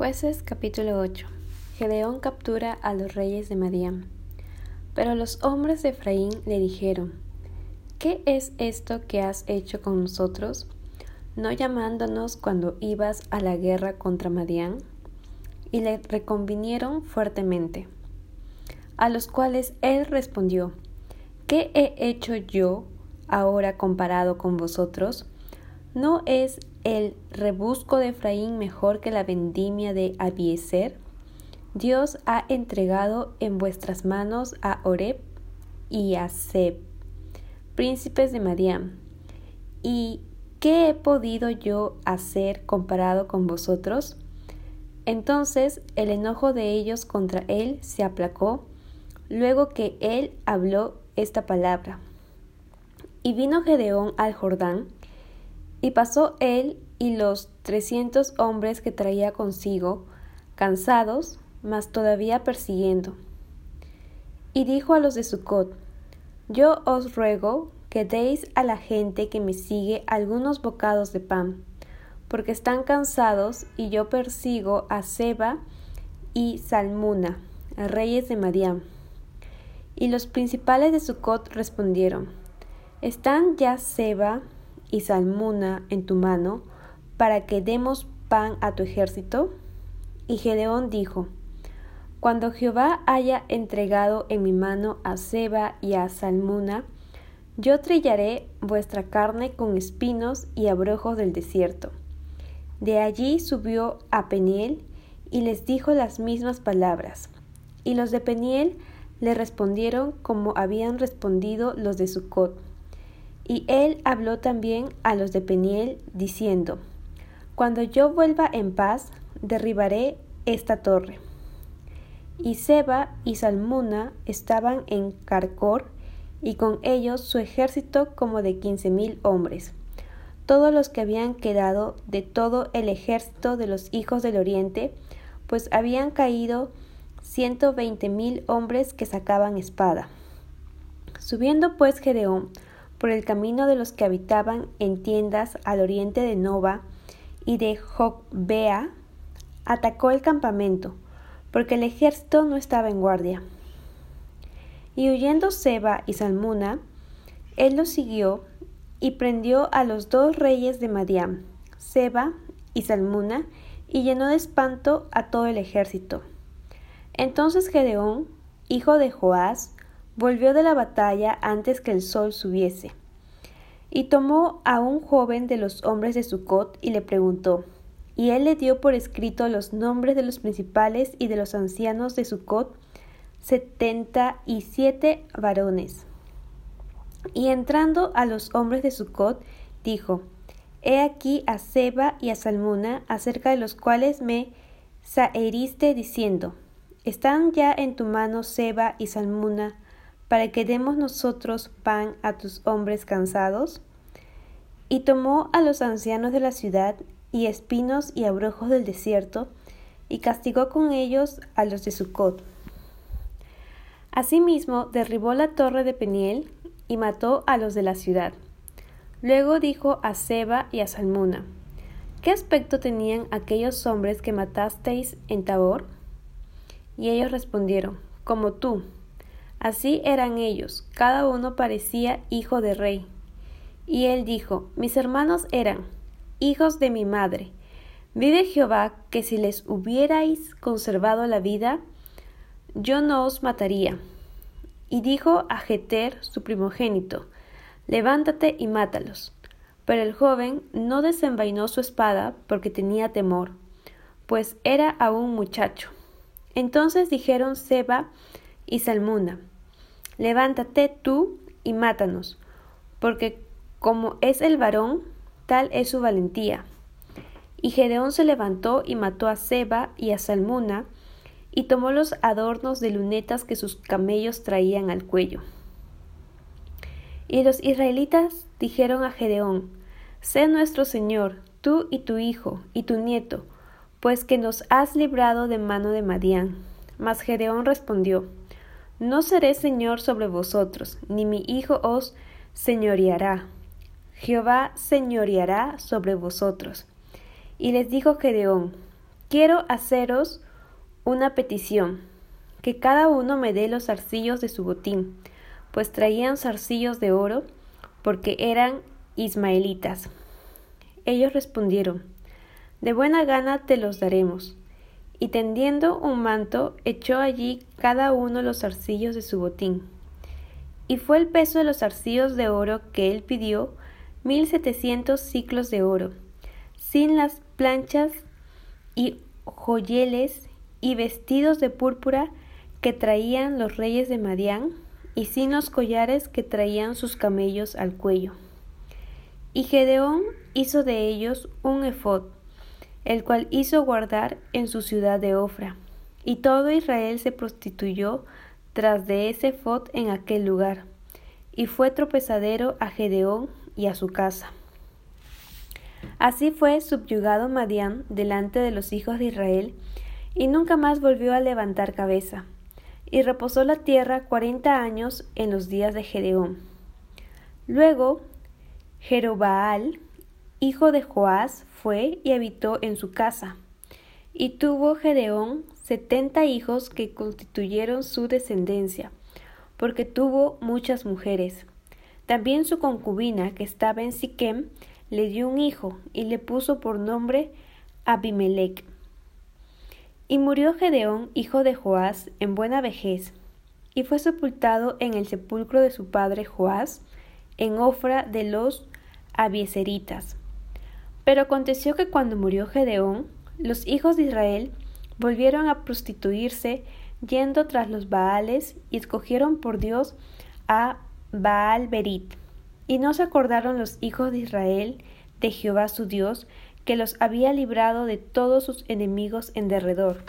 Jueces capítulo 8 Gedeón captura a los reyes de Madián. Pero los hombres de Efraín le dijeron, ¿Qué es esto que has hecho con nosotros, no llamándonos cuando ibas a la guerra contra Madián? Y le reconvinieron fuertemente. A los cuales él respondió, ¿Qué he hecho yo ahora comparado con vosotros? ¿No es el rebusco de Efraín mejor que la vendimia de Abieser? Dios ha entregado en vuestras manos a Oreb y a Seb, príncipes de Madián. ¿Y qué he podido yo hacer comparado con vosotros? Entonces el enojo de ellos contra él se aplacó, luego que él habló esta palabra. Y vino Gedeón al Jordán, y pasó él y los trescientos hombres que traía consigo, cansados, mas todavía persiguiendo. Y dijo a los de Sucot, Yo os ruego que deis a la gente que me sigue algunos bocados de pan, porque están cansados y yo persigo a Seba y Salmuna, reyes de Madián. Y los principales de Sucot respondieron, ¿Están ya Seba y Salmuna en tu mano, para que demos pan a tu ejército? Y Gedeón dijo, Cuando Jehová haya entregado en mi mano a Seba y a Salmuna, yo trillaré vuestra carne con espinos y abrojos del desierto. De allí subió a Peniel y les dijo las mismas palabras. Y los de Peniel le respondieron como habían respondido los de Sucot. Y él habló también a los de Peniel, diciendo, Cuando yo vuelva en paz, derribaré esta torre. Y Seba y Salmuna estaban en Carcor, y con ellos su ejército como de quince mil hombres, todos los que habían quedado de todo el ejército de los hijos del oriente, pues habían caído ciento veinte mil hombres que sacaban espada. Subiendo pues Gedeón, por el camino de los que habitaban en tiendas al oriente de Nova y de Jocbea, atacó el campamento, porque el ejército no estaba en guardia. Y huyendo Seba y Salmuna, él los siguió y prendió a los dos reyes de Madián, Seba y Salmuna, y llenó de espanto a todo el ejército. Entonces Gedeón, hijo de Joás, volvió de la batalla antes que el sol subiese. Y tomó a un joven de los hombres de Sucot y le preguntó, y él le dio por escrito los nombres de los principales y de los ancianos de Sucot, setenta y siete varones. Y entrando a los hombres de Sucot, dijo, He aquí a Seba y a Salmuna, acerca de los cuales me saheriste diciendo, ¿Están ya en tu mano Seba y Salmuna, para que demos nosotros pan a tus hombres cansados? Y tomó a los ancianos de la ciudad y espinos y abrojos del desierto, y castigó con ellos a los de Sucot. Asimismo, derribó la torre de Peniel y mató a los de la ciudad. Luego dijo a Seba y a Salmuna, ¿Qué aspecto tenían aquellos hombres que matasteis en Tabor? Y ellos respondieron, como tú, Así eran ellos, cada uno parecía hijo de rey. Y él dijo, mis hermanos eran hijos de mi madre. Vive Jehová que si les hubierais conservado la vida, yo no os mataría. Y dijo a Jeter, su primogénito, levántate y mátalos. Pero el joven no desenvainó su espada porque tenía temor, pues era aún muchacho. Entonces dijeron Seba y Salmuna, Levántate tú y mátanos, porque como es el varón, tal es su valentía. Y Gedeón se levantó y mató a Seba y a Salmuna, y tomó los adornos de lunetas que sus camellos traían al cuello. Y los israelitas dijeron a Gedeón, Sé nuestro Señor, tú y tu hijo, y tu nieto, pues que nos has librado de mano de Madián. Mas Gedeón respondió, no seré señor sobre vosotros, ni mi hijo os señoreará. Jehová señoreará sobre vosotros. Y les dijo Gedeón, quiero haceros una petición, que cada uno me dé los zarcillos de su botín, pues traían zarcillos de oro, porque eran ismaelitas. Ellos respondieron, De buena gana te los daremos. Y tendiendo un manto, echó allí cada uno los zarcillos de su botín. Y fue el peso de los zarcillos de oro que él pidió, mil setecientos ciclos de oro, sin las planchas y joyeles y vestidos de púrpura que traían los reyes de Madián, y sin los collares que traían sus camellos al cuello. Y Gedeón hizo de ellos un efod, el cual hizo guardar en su ciudad de Ofra. Y todo Israel se prostituyó tras de ese efod en aquel lugar, y fue tropezadero a Gedeón y a su casa. Así fue subyugado Madián delante de los hijos de Israel, y nunca más volvió a levantar cabeza. Y reposó la tierra cuarenta años en los días de Gedeón. Luego Jerobaal, hijo de Joás, fue y habitó en su casa. Y tuvo Gedeón setenta hijos que constituyeron su descendencia, porque tuvo muchas mujeres. También su concubina, que estaba en Siquem, le dio un hijo y le puso por nombre Abimelech. Y murió Gedeón, hijo de Joás, en buena vejez, y fue sepultado en el sepulcro de su padre Joás, en Ofra de los Abieseritas. Pero aconteció que cuando murió Gedeón, los hijos de Israel volvieron a prostituirse yendo tras los Baales y escogieron por Dios a Baal Berit. Y no se acordaron los hijos de Israel de Jehová su Dios, que los había librado de todos sus enemigos en derredor.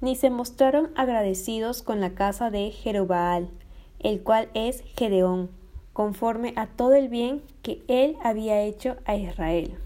Ni se mostraron agradecidos con la casa de Jerobaal, el cual es Gedeón, conforme a todo el bien que él había hecho a Israel.